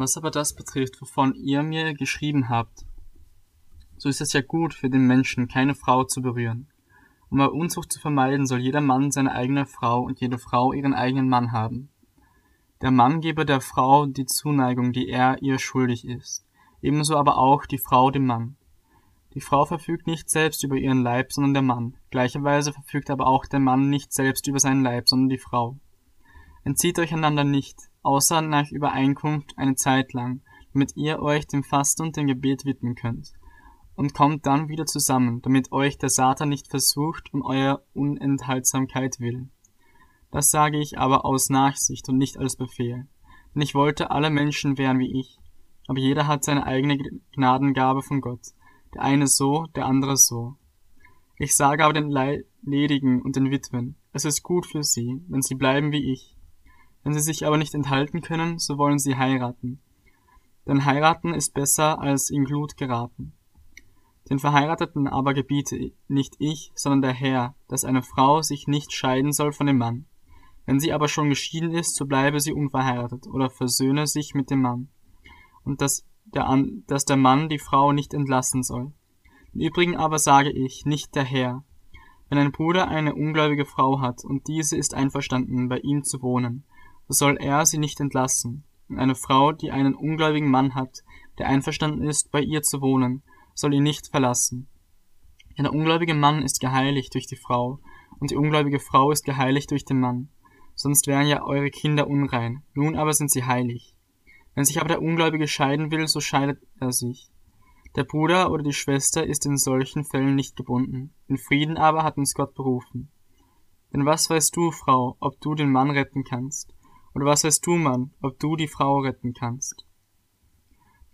Was aber das betrifft, wovon ihr mir geschrieben habt, so ist es ja gut für den Menschen, keine Frau zu berühren. Um bei Unzucht zu vermeiden, soll jeder Mann seine eigene Frau und jede Frau ihren eigenen Mann haben. Der Mann gebe der Frau die Zuneigung, die er ihr schuldig ist, ebenso aber auch die Frau dem Mann. Die Frau verfügt nicht selbst über ihren Leib, sondern der Mann. Gleicherweise verfügt aber auch der Mann nicht selbst über seinen Leib, sondern die Frau. Entzieht euch einander nicht, außer nach Übereinkunft eine Zeit lang, damit ihr euch dem Fasten und dem Gebet widmen könnt und kommt dann wieder zusammen, damit euch der Satan nicht versucht um eurer Unenthaltsamkeit willen. Das sage ich aber aus Nachsicht und nicht als Befehl. Denn ich wollte alle Menschen wären wie ich, aber jeder hat seine eigene Gnadengabe von Gott, der eine so, der andere so. Ich sage aber den Ledigen und den Witwen, es ist gut für sie, wenn sie bleiben wie ich. Wenn sie sich aber nicht enthalten können, so wollen sie heiraten. Denn heiraten ist besser als in Glut geraten. Den Verheirateten aber gebiete nicht ich, sondern der Herr, dass eine Frau sich nicht scheiden soll von dem Mann. Wenn sie aber schon geschieden ist, so bleibe sie unverheiratet oder versöhne sich mit dem Mann. Und dass der, An dass der Mann die Frau nicht entlassen soll. Im Übrigen aber sage ich, nicht der Herr. Wenn ein Bruder eine ungläubige Frau hat und diese ist einverstanden, bei ihm zu wohnen, so soll er sie nicht entlassen. Und eine Frau, die einen ungläubigen Mann hat, der einverstanden ist, bei ihr zu wohnen, soll ihn nicht verlassen. Denn der ungläubige Mann ist geheiligt durch die Frau, und die ungläubige Frau ist geheiligt durch den Mann. Sonst wären ja eure Kinder unrein, nun aber sind sie heilig. Wenn sich aber der Ungläubige scheiden will, so scheidet er sich. Der Bruder oder die Schwester ist in solchen Fällen nicht gebunden. In Frieden aber hat uns Gott berufen. Denn was weißt du, Frau, ob du den Mann retten kannst? Oder was weißt du, Mann, ob du die Frau retten kannst?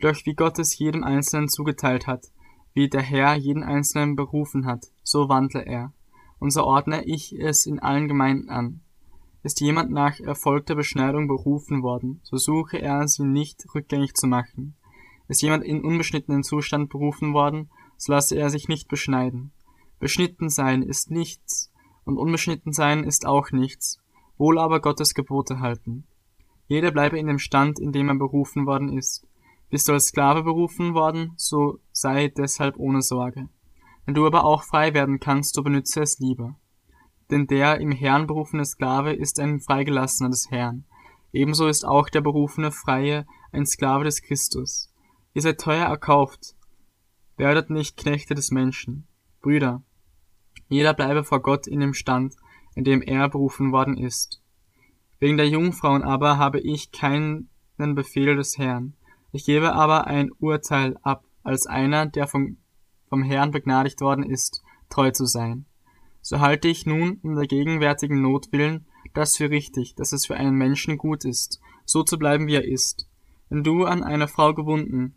Doch wie Gott es jedem Einzelnen zugeteilt hat, wie der Herr jeden Einzelnen berufen hat, so wandle er. Und so ordne ich es in allen Gemeinden an. Ist jemand nach erfolgter Beschneidung berufen worden, so suche er sie nicht rückgängig zu machen. Ist jemand in unbeschnittenen Zustand berufen worden, so lasse er sich nicht beschneiden. Beschnitten sein ist nichts, und unbeschnitten sein ist auch nichts, wohl aber Gottes Gebote halten. Jeder bleibe in dem Stand, in dem er berufen worden ist. Bist du als Sklave berufen worden, so sei deshalb ohne Sorge. Wenn du aber auch frei werden kannst, so benütze es lieber. Denn der im Herrn berufene Sklave ist ein Freigelassener des Herrn. Ebenso ist auch der berufene Freie ein Sklave des Christus. Ihr seid teuer erkauft. Werdet nicht Knechte des Menschen. Brüder, jeder bleibe vor Gott in dem Stand, in dem er berufen worden ist. Wegen der Jungfrauen aber habe ich keinen Befehl des Herrn, ich gebe aber ein Urteil ab, als einer, der vom, vom Herrn begnadigt worden ist, treu zu sein. So halte ich nun um der gegenwärtigen Not willen das für richtig, dass es für einen Menschen gut ist, so zu bleiben, wie er ist. Wenn du an eine Frau gebunden,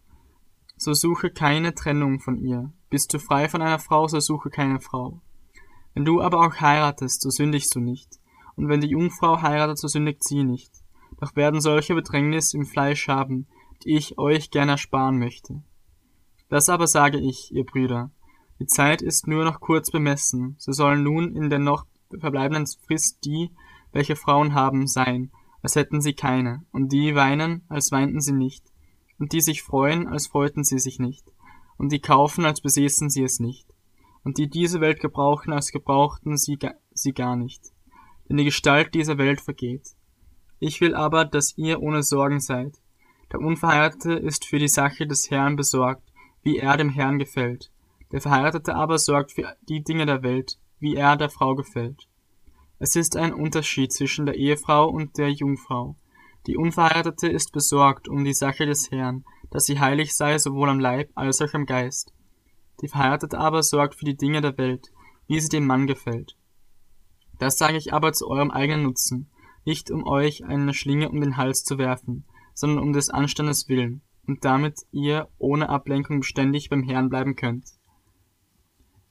so suche keine Trennung von ihr. Bist du frei von einer Frau, so suche keine Frau. Wenn du aber auch heiratest, so sündigst du nicht. Und wenn die Jungfrau heiratet, so sündigt sie nicht. Doch werden solche Bedrängnis im Fleisch haben, die ich euch gern ersparen möchte. Das aber sage ich, ihr Brüder, die Zeit ist nur noch kurz bemessen, so sollen nun in der noch verbleibenden Frist die, welche Frauen haben, sein, als hätten sie keine, und die weinen, als weinten sie nicht, und die sich freuen, als freuten sie sich nicht, und die kaufen, als besäßen sie es nicht, und die diese Welt gebrauchen, als gebrauchten sie, sie gar nicht. Denn die Gestalt dieser Welt vergeht. Ich will aber, dass ihr ohne Sorgen seid, der Unverheiratete ist für die Sache des Herrn besorgt, wie er dem Herrn gefällt. Der Verheiratete aber sorgt für die Dinge der Welt, wie er der Frau gefällt. Es ist ein Unterschied zwischen der Ehefrau und der Jungfrau. Die Unverheiratete ist besorgt um die Sache des Herrn, dass sie heilig sei sowohl am Leib als auch am Geist. Die Verheiratete aber sorgt für die Dinge der Welt, wie sie dem Mann gefällt. Das sage ich aber zu eurem eigenen Nutzen, nicht um euch eine Schlinge um den Hals zu werfen, sondern um des Anstandes willen, und damit ihr ohne Ablenkung beständig beim Herrn bleiben könnt.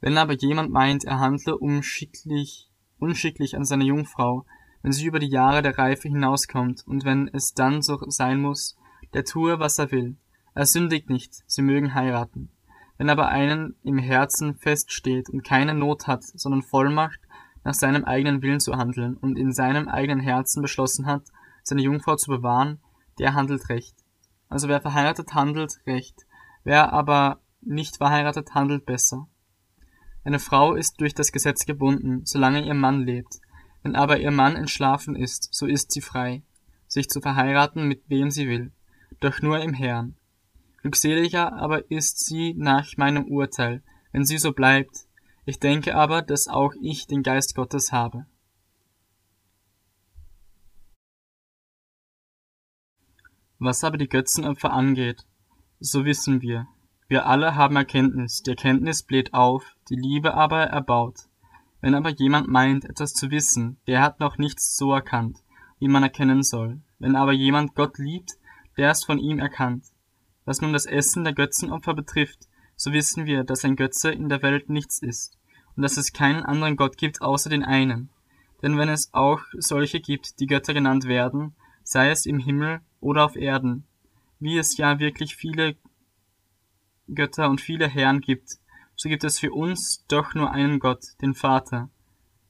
Wenn aber jemand meint, er handle unschicklich, unschicklich an seiner Jungfrau, wenn sie über die Jahre der Reife hinauskommt, und wenn es dann so sein muss, der tue, was er will. Er sündigt nicht, sie mögen heiraten. Wenn aber einen im Herzen feststeht und keine Not hat, sondern Vollmacht, nach seinem eigenen Willen zu handeln und in seinem eigenen Herzen beschlossen hat, seine Jungfrau zu bewahren, der handelt recht. Also wer verheiratet handelt, recht. Wer aber nicht verheiratet handelt besser. Eine Frau ist durch das Gesetz gebunden, solange ihr Mann lebt. Wenn aber ihr Mann entschlafen ist, so ist sie frei, sich zu verheiraten, mit wem sie will, doch nur im Herrn. Glückseliger aber ist sie nach meinem Urteil, wenn sie so bleibt. Ich denke aber, dass auch ich den Geist Gottes habe. Was aber die Götzenopfer angeht, so wissen wir, wir alle haben Erkenntnis, die Erkenntnis bläht auf, die Liebe aber erbaut. Wenn aber jemand meint, etwas zu wissen, der hat noch nichts so erkannt, wie man erkennen soll. Wenn aber jemand Gott liebt, der ist von ihm erkannt. Was nun das Essen der Götzenopfer betrifft, so wissen wir, dass ein Götze in der Welt nichts ist und dass es keinen anderen Gott gibt außer den einen. Denn wenn es auch solche gibt, die Götter genannt werden, sei es im Himmel oder auf Erden, wie es ja wirklich viele Götter und viele Herren gibt, so gibt es für uns doch nur einen Gott, den Vater,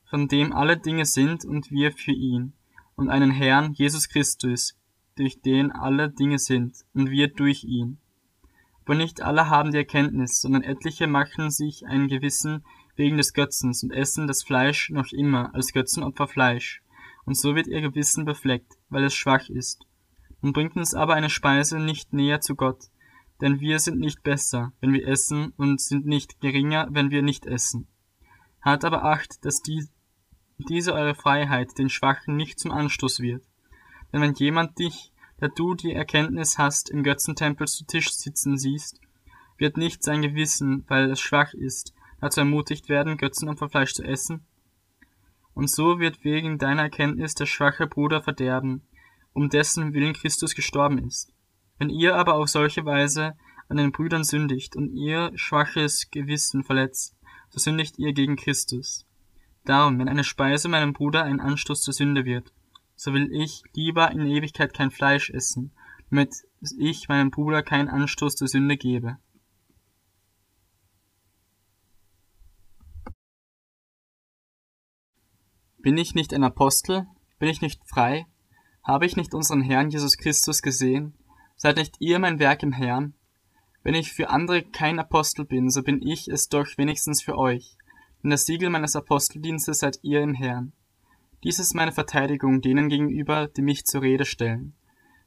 von dem alle Dinge sind und wir für ihn, und einen Herrn, Jesus Christus, durch den alle Dinge sind und wir durch ihn. Aber nicht alle haben die Erkenntnis, sondern etliche machen sich ein Gewissen wegen des Götzens und essen das Fleisch noch immer als Götzenopfer Fleisch, und so wird ihr Gewissen befleckt, weil es schwach ist. Und bringt uns aber eine Speise nicht näher zu Gott, denn wir sind nicht besser, wenn wir essen, und sind nicht geringer, wenn wir nicht essen. Hat aber Acht, dass die, diese eure Freiheit den Schwachen nicht zum Anstoß wird. Denn wenn jemand dich, da du die Erkenntnis hast, im Götzentempel zu Tisch sitzen siehst, wird nicht sein Gewissen, weil es schwach ist, dazu ermutigt werden, Götzenopferfleisch zu essen? Und so wird wegen deiner Erkenntnis der schwache Bruder verderben, um dessen Willen Christus gestorben ist. Wenn ihr aber auf solche Weise an den Brüdern sündigt und ihr schwaches Gewissen verletzt, so sündigt ihr gegen Christus. Darum, wenn eine Speise meinem Bruder ein Anstoß zur Sünde wird, so will ich lieber in Ewigkeit kein Fleisch essen, damit ich meinem Bruder keinen Anstoß zur Sünde gebe. Bin ich nicht ein Apostel? Bin ich nicht frei? Habe ich nicht unseren Herrn Jesus Christus gesehen? Seid nicht ihr mein Werk im Herrn? Wenn ich für andere kein Apostel bin, so bin ich es doch wenigstens für euch. Denn das Siegel meines Aposteldienstes seid ihr im Herrn. Dies ist meine Verteidigung denen gegenüber, die mich zur Rede stellen.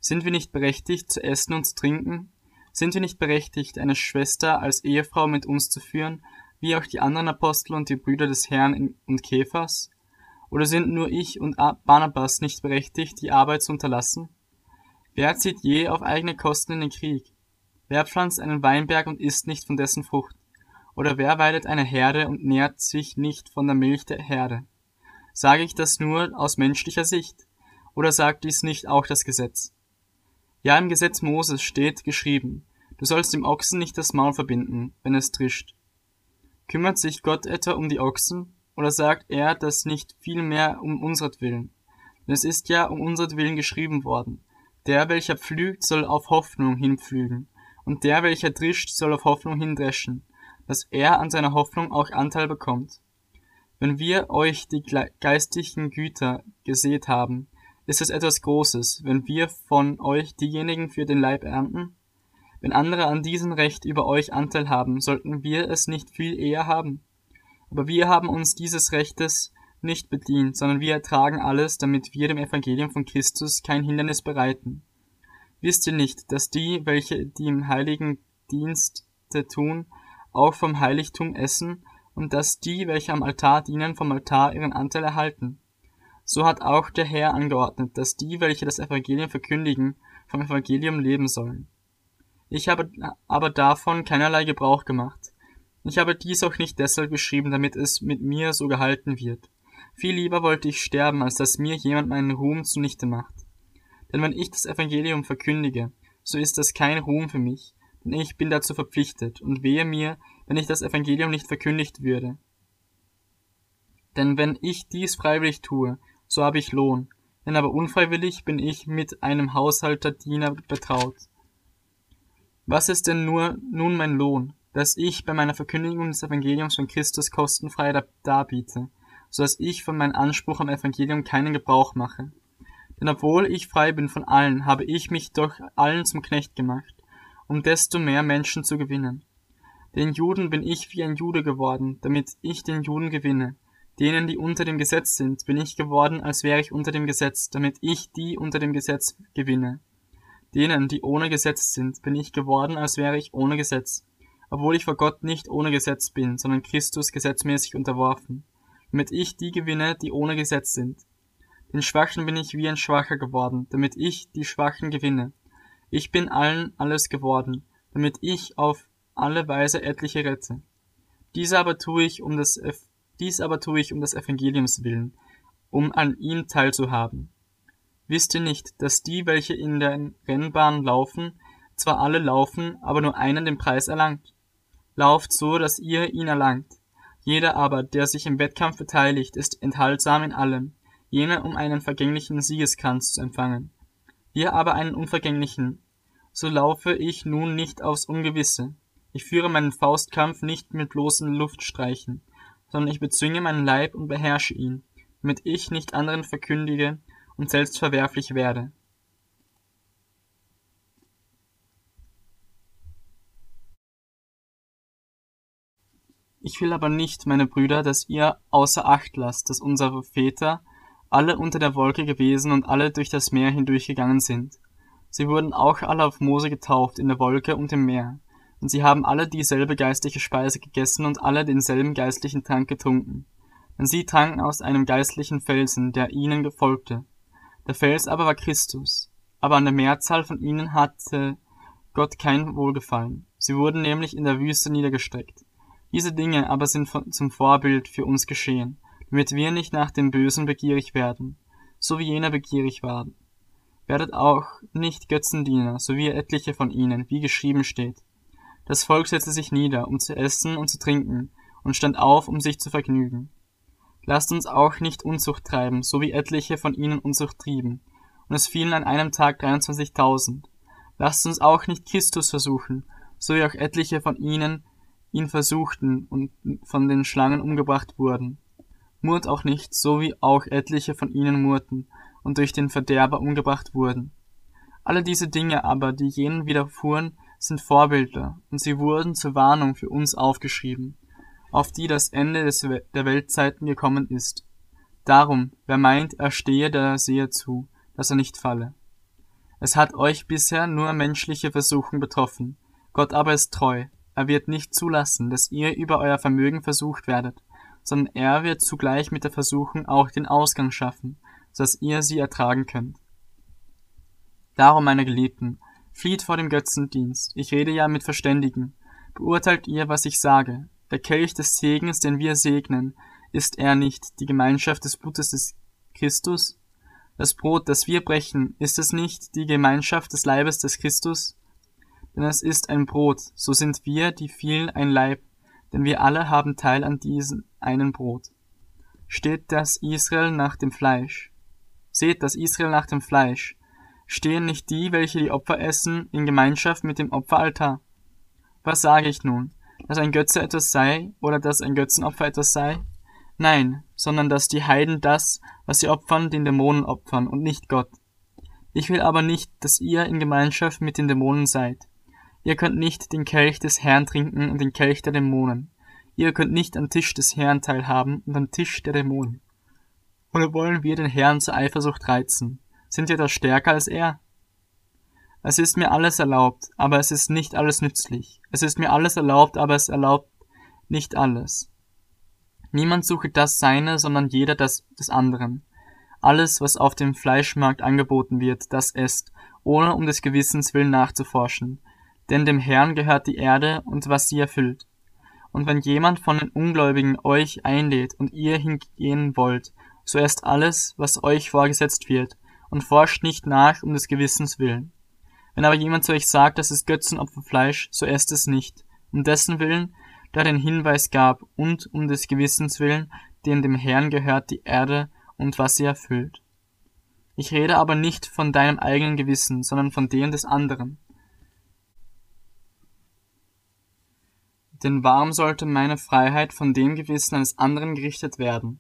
Sind wir nicht berechtigt, zu essen und zu trinken? Sind wir nicht berechtigt, eine Schwester als Ehefrau mit uns zu führen, wie auch die anderen Apostel und die Brüder des Herrn und Käfers? Oder sind nur ich und Barnabas nicht berechtigt, die Arbeit zu unterlassen? Wer zieht je auf eigene Kosten in den Krieg? Wer pflanzt einen Weinberg und isst nicht von dessen Frucht? Oder wer weidet eine Herde und nährt sich nicht von der Milch der Herde? Sage ich das nur aus menschlicher Sicht? Oder sagt dies nicht auch das Gesetz? Ja, im Gesetz Moses steht geschrieben, du sollst dem Ochsen nicht das Maul verbinden, wenn es trischt. Kümmert sich Gott etwa um die Ochsen? Oder sagt er das nicht vielmehr um unsretwillen? Denn es ist ja um unsretwillen geschrieben worden. Der, welcher pflügt, soll auf Hoffnung hinpflügen, und der, welcher drischt, soll auf Hoffnung hindreschen, dass er an seiner Hoffnung auch Anteil bekommt. Wenn wir euch die geistigen Güter gesät haben, ist es etwas Großes, wenn wir von euch diejenigen für den Leib ernten? Wenn andere an diesem Recht über euch Anteil haben, sollten wir es nicht viel eher haben? Aber wir haben uns dieses Rechtes nicht bedient, sondern wir ertragen alles, damit wir dem Evangelium von Christus kein Hindernis bereiten. Wisst ihr nicht, dass die, welche die im heiligen Dienste tun, auch vom Heiligtum essen und dass die, welche am Altar dienen, vom Altar ihren Anteil erhalten. So hat auch der Herr angeordnet, dass die, welche das Evangelium verkündigen, vom Evangelium leben sollen. Ich habe aber davon keinerlei Gebrauch gemacht. Ich habe dies auch nicht deshalb geschrieben, damit es mit mir so gehalten wird. Viel lieber wollte ich sterben, als dass mir jemand meinen Ruhm zunichte macht. Denn wenn ich das Evangelium verkündige, so ist das kein Ruhm für mich, denn ich bin dazu verpflichtet, und wehe mir, wenn ich das Evangelium nicht verkündigt würde. Denn wenn ich dies freiwillig tue, so habe ich Lohn, wenn aber unfreiwillig bin ich mit einem Haushalterdiener betraut. Was ist denn nur nun mein Lohn, dass ich bei meiner Verkündigung des Evangeliums von Christus kostenfrei darbiete, so dass ich von meinem Anspruch am Evangelium keinen Gebrauch mache? Denn obwohl ich frei bin von allen, habe ich mich doch allen zum Knecht gemacht, um desto mehr Menschen zu gewinnen. Den Juden bin ich wie ein Jude geworden, damit ich den Juden gewinne. Denen, die unter dem Gesetz sind, bin ich geworden, als wäre ich unter dem Gesetz, damit ich die unter dem Gesetz gewinne. Denen, die ohne Gesetz sind, bin ich geworden, als wäre ich ohne Gesetz, obwohl ich vor Gott nicht ohne Gesetz bin, sondern Christus gesetzmäßig unterworfen, damit ich die gewinne, die ohne Gesetz sind. Den Schwachen bin ich wie ein Schwacher geworden, damit ich die Schwachen gewinne. Ich bin allen alles geworden, damit ich auf alle Weise etliche rette. Dies aber tue ich um des, dies aber tue ich um des Evangeliums willen, um an ihm teilzuhaben. Wisst ihr nicht, dass die, welche in den Rennbahn laufen, zwar alle laufen, aber nur einen den Preis erlangt? Lauft so, dass ihr ihn erlangt. Jeder aber, der sich im Wettkampf beteiligt, ist enthaltsam in allem, jener um einen vergänglichen Siegeskranz zu empfangen. Wir aber einen unvergänglichen. So laufe ich nun nicht aufs Ungewisse. Ich führe meinen Faustkampf nicht mit bloßen Luftstreichen, sondern ich bezwinge meinen Leib und beherrsche ihn, damit ich nicht anderen verkündige, und selbst verwerflich werde. Ich will aber nicht, meine Brüder, dass ihr außer Acht lasst, dass unsere Väter alle unter der Wolke gewesen und alle durch das Meer hindurchgegangen sind. Sie wurden auch alle auf Mose getauft in der Wolke und im Meer, und sie haben alle dieselbe geistliche Speise gegessen und alle denselben geistlichen Trank getrunken. Denn sie tranken aus einem geistlichen Felsen, der ihnen gefolgte, der Fels aber war Christus. Aber an der Mehrzahl von ihnen hatte Gott kein Wohlgefallen. Sie wurden nämlich in der Wüste niedergestreckt. Diese Dinge aber sind zum Vorbild für uns geschehen, damit wir nicht nach dem Bösen begierig werden, so wie jener begierig waren. Werdet auch nicht Götzendiener, so wie etliche von ihnen, wie geschrieben steht. Das Volk setzte sich nieder, um zu essen und zu trinken, und stand auf, um sich zu vergnügen. Lasst uns auch nicht Unzucht treiben, so wie etliche von ihnen Unzucht trieben. Und es fielen an einem Tag 23.000. Lasst uns auch nicht Christus versuchen, so wie auch etliche von ihnen ihn versuchten und von den Schlangen umgebracht wurden. Murrt auch nicht, so wie auch etliche von ihnen murrten und durch den Verderber umgebracht wurden. Alle diese Dinge aber, die jenen widerfuhren, sind Vorbilder, und sie wurden zur Warnung für uns aufgeschrieben, auf die das Ende des, der Weltzeiten gekommen ist. Darum, wer meint, er stehe, der sehe zu, dass er nicht falle. Es hat euch bisher nur menschliche Versuchung betroffen. Gott aber ist treu. Er wird nicht zulassen, dass ihr über euer Vermögen versucht werdet, sondern er wird zugleich mit der Versuchung auch den Ausgang schaffen, so dass ihr sie ertragen könnt. Darum, meine Geliebten, flieht vor dem Götzendienst. Ich rede ja mit Verständigen. Beurteilt ihr, was ich sage. Der Kelch des Segens, den wir segnen, ist er nicht die Gemeinschaft des Blutes des Christus? Das Brot, das wir brechen, ist es nicht die Gemeinschaft des Leibes des Christus? Denn es ist ein Brot, so sind wir, die vielen, ein Leib, denn wir alle haben Teil an diesem einen Brot. Steht das Israel nach dem Fleisch? Seht das Israel nach dem Fleisch. Stehen nicht die, welche die Opfer essen, in Gemeinschaft mit dem Opferaltar? Was sage ich nun? dass ein Götze etwas sei oder dass ein Götzenopfer etwas sei? Nein, sondern dass die Heiden das, was sie opfern, den Dämonen opfern und nicht Gott. Ich will aber nicht, dass ihr in Gemeinschaft mit den Dämonen seid. Ihr könnt nicht den Kelch des Herrn trinken und den Kelch der Dämonen. Ihr könnt nicht am Tisch des Herrn teilhaben und am Tisch der Dämonen. Oder wollen wir den Herrn zur Eifersucht reizen? Sind wir da stärker als er? Es ist mir alles erlaubt, aber es ist nicht alles nützlich. Es ist mir alles erlaubt, aber es erlaubt nicht alles. Niemand suche das Seine, sondern jeder das des anderen. Alles, was auf dem Fleischmarkt angeboten wird, das esst, ohne um des Gewissens willen nachzuforschen. Denn dem Herrn gehört die Erde und was sie erfüllt. Und wenn jemand von den Ungläubigen euch einlädt und ihr hingehen wollt, so esst alles, was euch vorgesetzt wird, und forscht nicht nach um des Gewissens willen. Wenn aber jemand zu euch sagt, das ist Götzenopferfleisch, so esst es nicht, um dessen Willen, der den Hinweis gab, und um des Gewissens willen, dem dem Herrn gehört die Erde und was sie erfüllt. Ich rede aber nicht von deinem eigenen Gewissen, sondern von dem des anderen. Denn warum sollte meine Freiheit von dem Gewissen eines anderen gerichtet werden?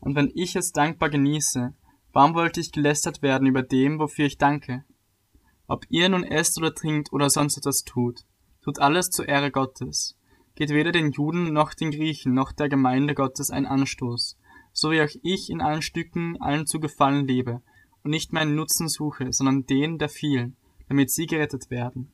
Und wenn ich es dankbar genieße, Warum wollte ich gelästert werden über dem, wofür ich danke? Ob ihr nun esst oder trinkt oder sonst etwas tut, tut alles zur Ehre Gottes. Geht weder den Juden noch den Griechen noch der Gemeinde Gottes ein Anstoß, so wie auch ich in allen Stücken allen zu gefallen lebe und nicht meinen Nutzen suche, sondern den der vielen, damit sie gerettet werden.